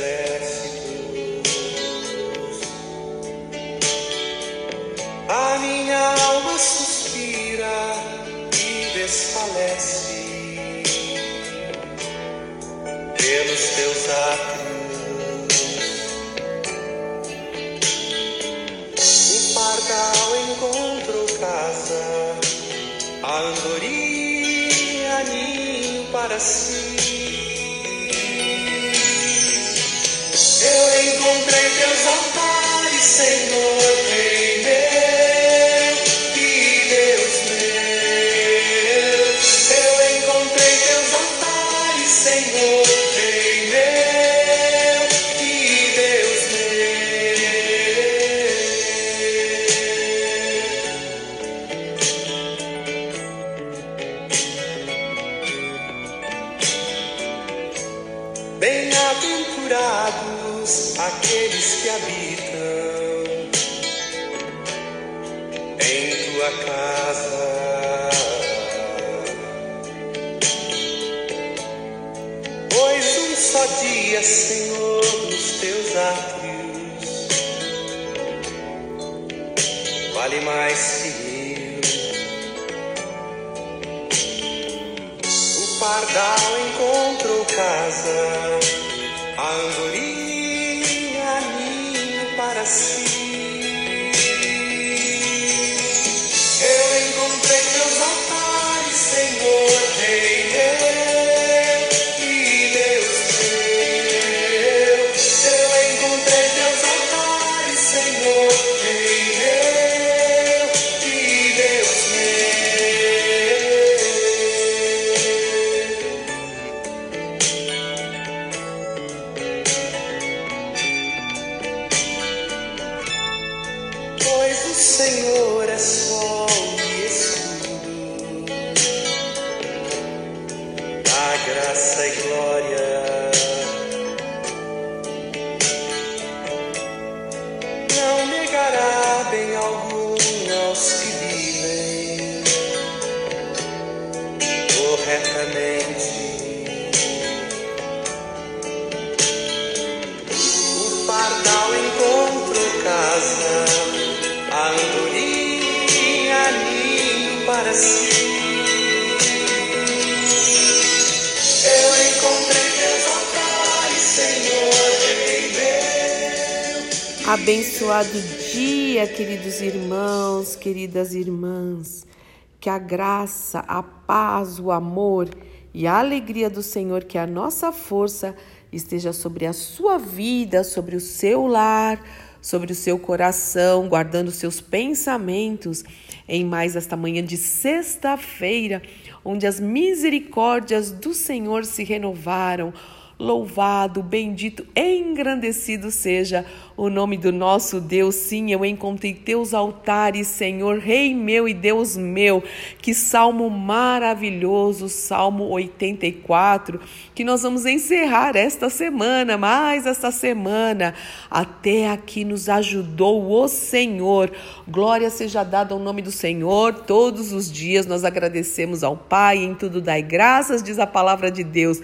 Senhor dos tua casa, pois um só dia, Senhor, nos teus átrios vale mais que mil. O pardal encontrou casa, graça e glória. Não negará bem algum aos que vivem corretamente. O pardal encontrou casa, a andorinha ninho para si. Abençoado dia, queridos irmãos, queridas irmãs. Que a graça, a paz, o amor e a alegria do Senhor, que a nossa força, esteja sobre a sua vida, sobre o seu lar, sobre o seu coração, guardando seus pensamentos em mais esta manhã de sexta-feira, onde as misericórdias do Senhor se renovaram. Louvado, bendito, engrandecido seja o nome do nosso Deus. Sim, eu encontrei teus altares, Senhor, Rei meu e Deus meu. Que salmo maravilhoso, Salmo 84, que nós vamos encerrar esta semana, mais esta semana. Até aqui nos ajudou o Senhor. Glória seja dada ao nome do Senhor. Todos os dias nós agradecemos ao Pai, em tudo dai graças, diz a palavra de Deus.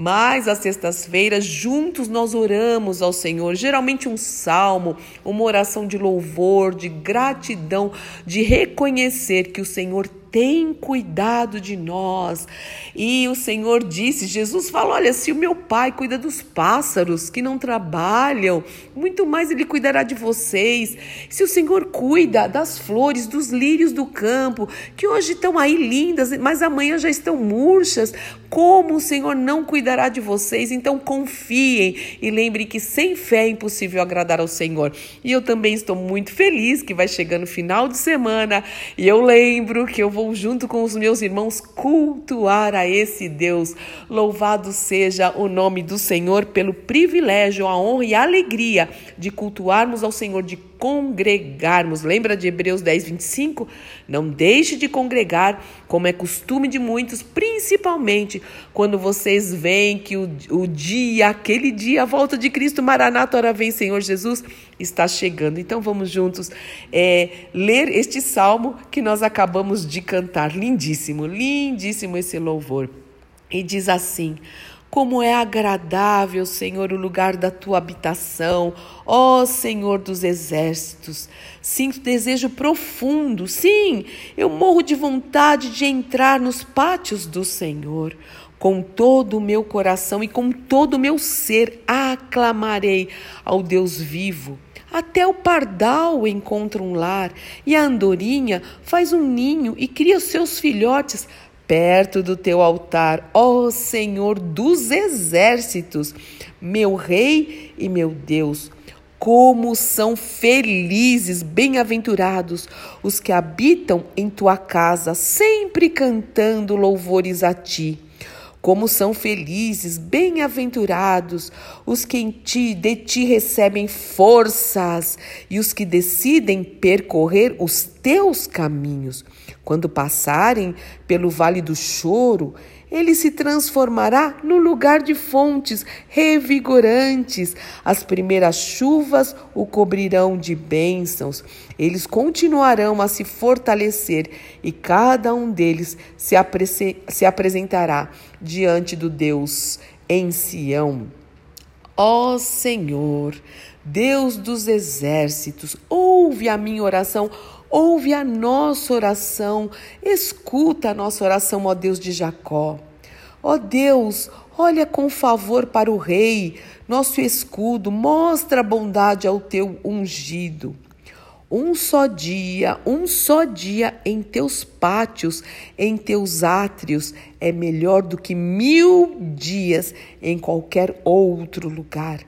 Mas às sextas-feiras, juntos nós oramos ao Senhor, geralmente um salmo, uma oração de louvor, de gratidão, de reconhecer que o Senhor tem cuidado de nós. E o Senhor disse, Jesus falou: Olha, se o meu pai cuida dos pássaros que não trabalham, muito mais ele cuidará de vocês. Se o Senhor cuida das flores, dos lírios do campo, que hoje estão aí lindas, mas amanhã já estão murchas, como o Senhor não cuidará de vocês? Então confiem e lembrem que sem fé é impossível agradar ao Senhor. E eu também estou muito feliz que vai chegando final de semana e eu lembro que eu vou junto com os meus irmãos cultuar a esse Deus. Louvado seja o nome do Senhor pelo privilégio, a honra e a alegria de cultuarmos ao Senhor, de congregarmos. Lembra de Hebreus 10, 25? Não deixe de congregar, como é costume de muitos, principalmente quando vocês veem que o, o dia, aquele dia, a volta de Cristo, Maranata, hora vem, Senhor Jesus, está chegando. Então vamos juntos é, ler este salmo que nós acabamos de cantar. Lindíssimo, lindíssimo esse louvor. E diz assim: Como é agradável, Senhor, o lugar da tua habitação, ó Senhor dos exércitos. Sinto desejo profundo, sim, eu morro de vontade de entrar nos pátios do Senhor. Com todo o meu coração e com todo o meu ser aclamarei ao Deus vivo. Até o pardal encontra um lar, e a andorinha faz um ninho e cria seus filhotes perto do teu altar, ó Senhor dos exércitos, meu Rei e meu Deus. Como são felizes, bem-aventurados os que habitam em tua casa, sempre cantando louvores a ti. Como são felizes, bem-aventurados os que em ti, de ti recebem forças e os que decidem percorrer os teus caminhos. Quando passarem pelo vale do choro, ele se transformará no lugar de fontes revigorantes. As primeiras chuvas o cobrirão de bênçãos. Eles continuarão a se fortalecer e cada um deles se, se apresentará diante do Deus em Sião. Ó oh Senhor, Deus dos exércitos, ouve a minha oração Ouve a nossa oração, escuta a nossa oração, ó Deus de Jacó. Ó Deus, olha com favor para o Rei, nosso escudo, mostra bondade ao teu ungido. Um só dia, um só dia em teus pátios, em teus átrios, é melhor do que mil dias em qualquer outro lugar.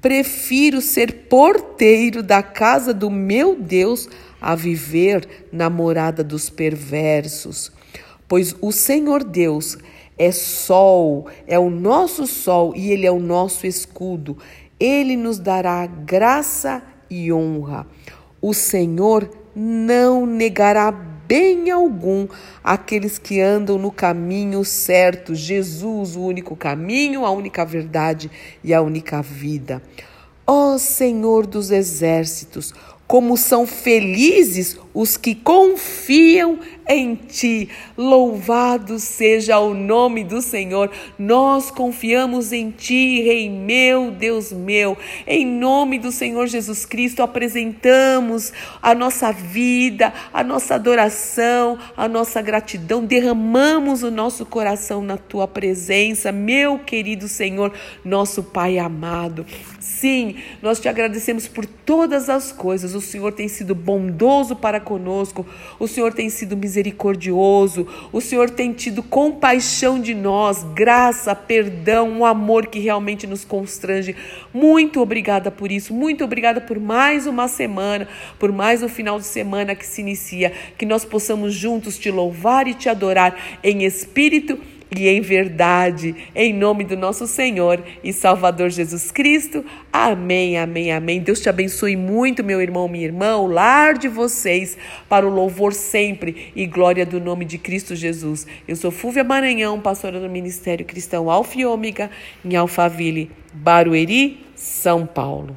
Prefiro ser porteiro da casa do meu Deus a viver na morada dos perversos. Pois o Senhor Deus é sol, é o nosso sol e ele é o nosso escudo. Ele nos dará graça e honra. O Senhor não negará bem algum àqueles que andam no caminho certo. Jesus, o único caminho, a única verdade e a única vida. Ó Senhor dos exércitos, como são felizes os que confiam em ti. Louvado seja o nome do Senhor. Nós confiamos em ti, Rei meu, Deus meu. Em nome do Senhor Jesus Cristo, apresentamos a nossa vida, a nossa adoração, a nossa gratidão. Derramamos o nosso coração na tua presença, meu querido Senhor, nosso Pai amado. Sim, nós te agradecemos por todas as coisas. O Senhor tem sido bondoso para conosco, o Senhor tem sido misericordioso, o Senhor tem tido compaixão de nós, graça, perdão, um amor que realmente nos constrange. Muito obrigada por isso, muito obrigada por mais uma semana, por mais um final de semana que se inicia, que nós possamos juntos te louvar e te adorar em espírito e em verdade, em nome do nosso Senhor e Salvador Jesus Cristo. Amém, amém, amém. Deus te abençoe muito, meu irmão, minha irmã, o lar de vocês, para o louvor sempre e glória do nome de Cristo Jesus. Eu sou Fúvia Maranhão, pastora do Ministério Cristão Alfa e Ômega, em Alphaville, Barueri, São Paulo.